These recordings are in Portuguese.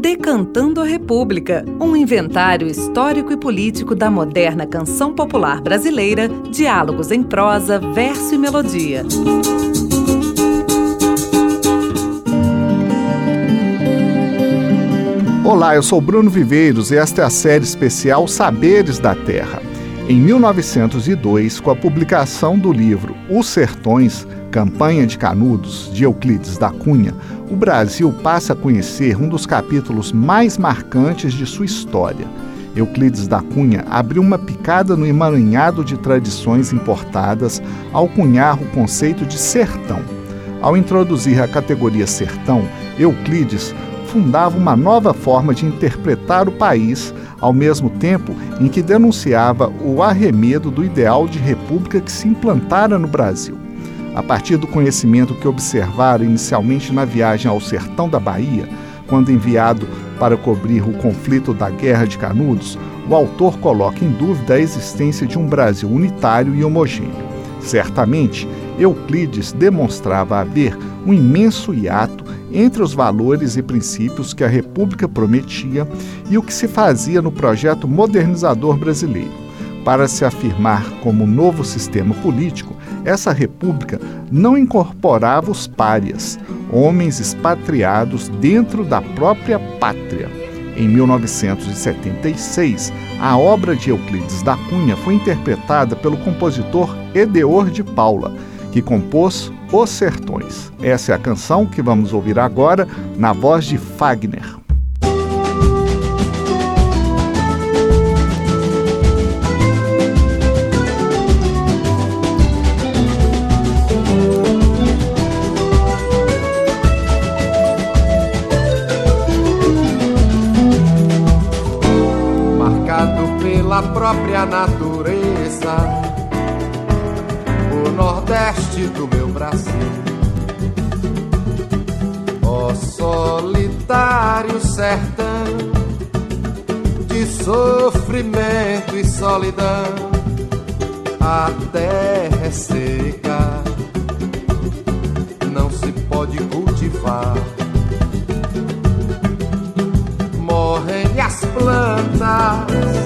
Decantando a República, um inventário histórico e político da moderna canção popular brasileira, diálogos em prosa, verso e melodia. Olá, eu sou Bruno Viveiros e esta é a série especial Saberes da Terra. Em 1902, com a publicação do livro Os Sertões, Campanha de Canudos, de Euclides da Cunha, o Brasil passa a conhecer um dos capítulos mais marcantes de sua história. Euclides da Cunha abriu uma picada no emaranhado de tradições importadas ao cunhar o conceito de sertão. Ao introduzir a categoria sertão, Euclides fundava uma nova forma de interpretar o país, ao mesmo tempo em que denunciava o arremedo do ideal de república que se implantara no Brasil. A partir do conhecimento que observara inicialmente na viagem ao sertão da Bahia, quando enviado para cobrir o conflito da Guerra de Canudos, o autor coloca em dúvida a existência de um Brasil unitário e homogêneo. Certamente, Euclides demonstrava haver um imenso hiato entre os valores e princípios que a República prometia e o que se fazia no projeto modernizador brasileiro. Para se afirmar como novo sistema político, essa república não incorporava os párias, homens expatriados dentro da própria pátria. Em 1976, a obra de Euclides da Cunha foi interpretada pelo compositor Edeor de Paula, que compôs Os Sertões. Essa é a canção que vamos ouvir agora na voz de Fagner. Marcado pela própria natureza nordeste do meu Brasil. Ó solitário sertão de sofrimento e solidão, a terra é seca, não se pode cultivar. Morrem as plantas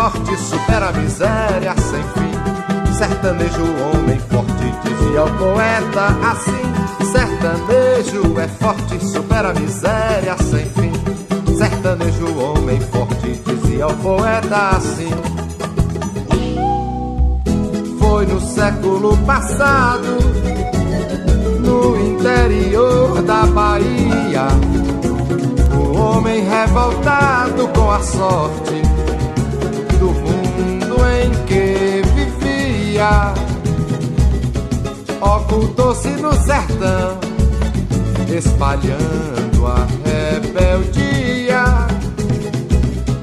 Forte, supera a miséria sem fim. Sertanejo, homem forte, dizia o poeta assim. Sertanejo é forte, supera a miséria sem fim. Sertanejo, homem forte, dizia o poeta assim. Foi no século passado no interior da Bahia. O homem revoltado com a sorte vivia. Ocultou-se no sertão, espalhando a rebeldia,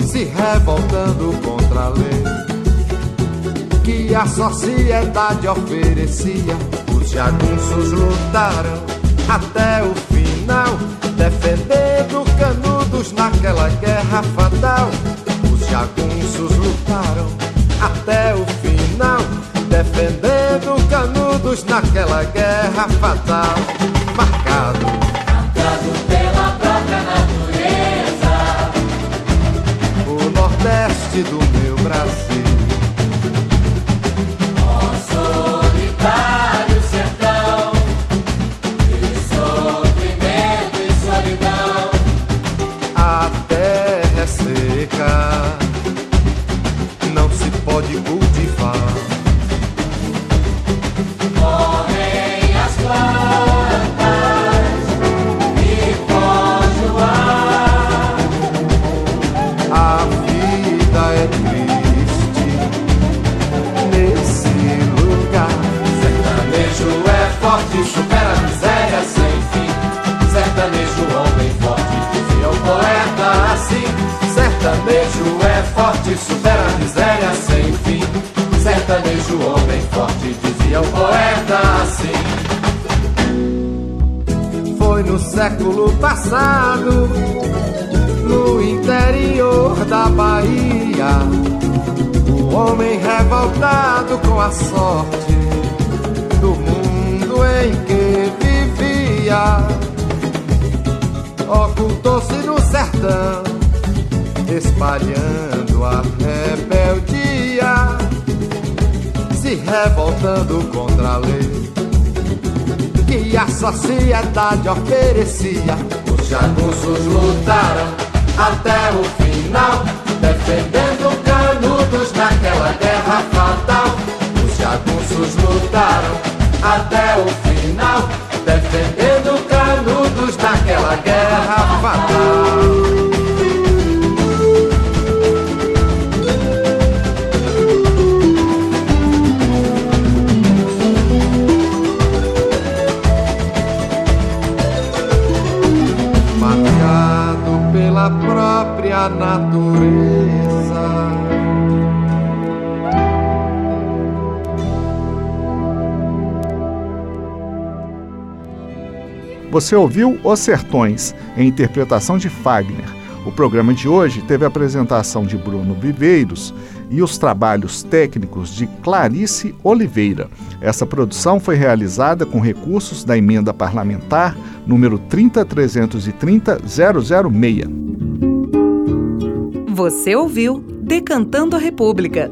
se revoltando contra a lei que a sociedade oferecia jagunços lutaram até o final, defendendo canudos naquela guerra fatal. Os jagunços lutaram até o final, defendendo canudos naquela guerra fatal. Marcado, marcado pela própria natureza, o nordeste do meu forte supera a miséria sem fim. Sertanejo, homem forte, dizia o poeta assim. Sertanejo é forte, supera a miséria sem fim. Sertanejo, homem forte, dizia o poeta assim. Foi no século passado, no interior da Bahia, o um homem revoltado com a sorte do mundo vivia. Ocultou-se no sertão, espalhando a rebeldia, se revoltando contra a lei que a sociedade oferecia. Os jagunços lutaram até o final, defendendo canudos naquela guerra fatal. Os jagunços lutaram até o final, Você ouviu Os Sertões, em interpretação de Fagner. O programa de hoje teve a apresentação de Bruno Viveiros e os trabalhos técnicos de Clarice Oliveira. Essa produção foi realizada com recursos da emenda parlamentar número 30330-006. Você ouviu Decantando a República,